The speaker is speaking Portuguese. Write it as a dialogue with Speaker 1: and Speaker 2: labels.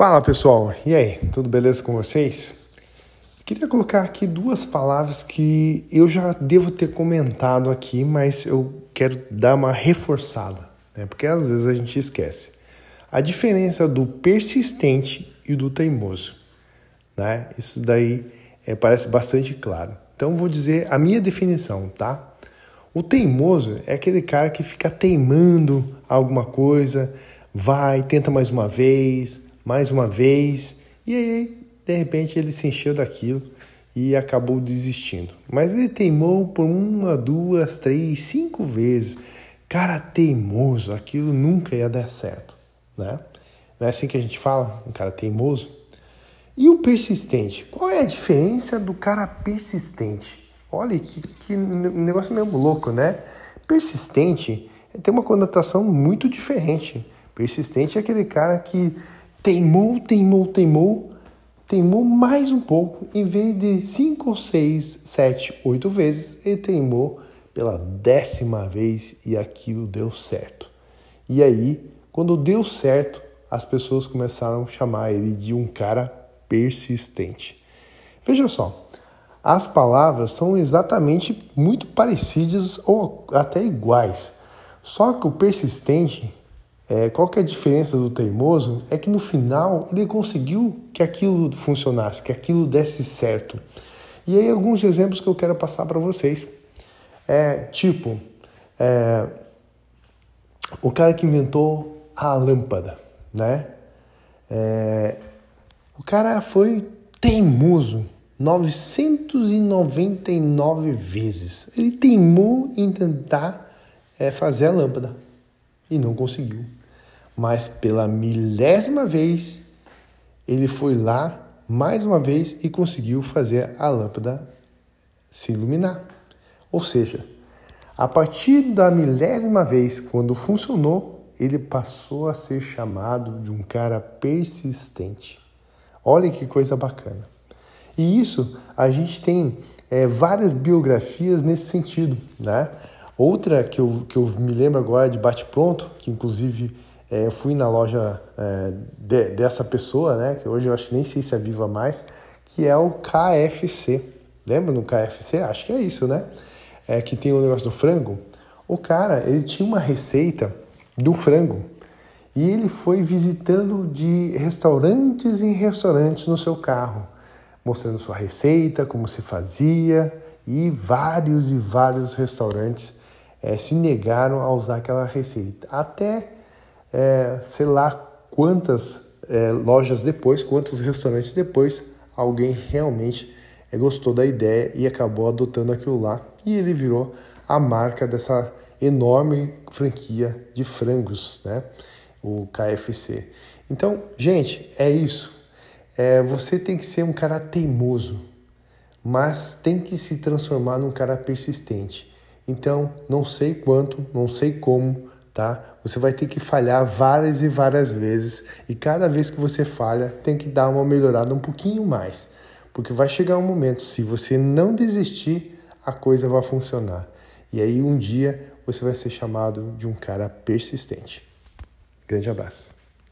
Speaker 1: Fala pessoal, e aí, tudo beleza com vocês? Queria colocar aqui duas palavras que eu já devo ter comentado aqui, mas eu quero dar uma reforçada, né? porque às vezes a gente esquece. A diferença do persistente e do teimoso. Né? Isso daí é, parece bastante claro. Então vou dizer a minha definição, tá? O teimoso é aquele cara que fica teimando alguma coisa, vai, tenta mais uma vez, mais uma vez, e aí, de repente, ele se encheu daquilo e acabou desistindo. Mas ele teimou por uma, duas, três, cinco vezes. Cara teimoso, aquilo nunca ia dar certo, né? Não é assim que a gente fala, um cara teimoso? E o persistente? Qual é a diferença do cara persistente? Olha que, que negócio meio louco, né? Persistente tem uma conotação muito diferente. Persistente é aquele cara que teimou, teimou, teimou, teimou mais um pouco, em vez de cinco, seis, sete, oito vezes, ele teimou pela décima vez e aquilo deu certo. E aí, quando deu certo, as pessoas começaram a chamar ele de um cara persistente. Veja só, as palavras são exatamente muito parecidas ou até iguais. Só que o persistente é, qual que é a diferença do teimoso? É que no final ele conseguiu que aquilo funcionasse, que aquilo desse certo. E aí alguns exemplos que eu quero passar para vocês. É tipo, é, o cara que inventou a lâmpada, né? É, o cara foi teimoso 999 vezes. Ele teimou em tentar é, fazer a lâmpada e não conseguiu mas pela milésima vez ele foi lá mais uma vez e conseguiu fazer a lâmpada se iluminar. Ou seja, a partir da milésima vez, quando funcionou, ele passou a ser chamado de um cara persistente. Olha que coisa bacana. E isso a gente tem é, várias biografias nesse sentido, né? Outra que eu, que eu me lembro agora de bate-pronto, que inclusive é, eu fui na loja é, de, dessa pessoa, né, que hoje eu acho nem sei se é viva mais, que é o KFC. Lembra no KFC? Acho que é isso, né? É, que tem o negócio do frango. O cara, ele tinha uma receita do frango e ele foi visitando de restaurantes em restaurantes no seu carro, mostrando sua receita, como se fazia e vários e vários restaurantes é, se negaram a usar aquela receita. Até é, sei lá quantas é, lojas depois, quantos restaurantes depois, alguém realmente é, gostou da ideia e acabou adotando aquilo lá e ele virou a marca dessa enorme franquia de frangos, né? O KFC. Então, gente, é isso. É, você tem que ser um cara teimoso, mas tem que se transformar num cara persistente. Então, não sei quanto, não sei como, tá? Você vai ter que falhar várias e várias vezes e cada vez que você falha, tem que dar uma melhorada um pouquinho mais, porque vai chegar um momento, se você não desistir, a coisa vai funcionar. E aí um dia você vai ser chamado de um cara persistente. Grande abraço.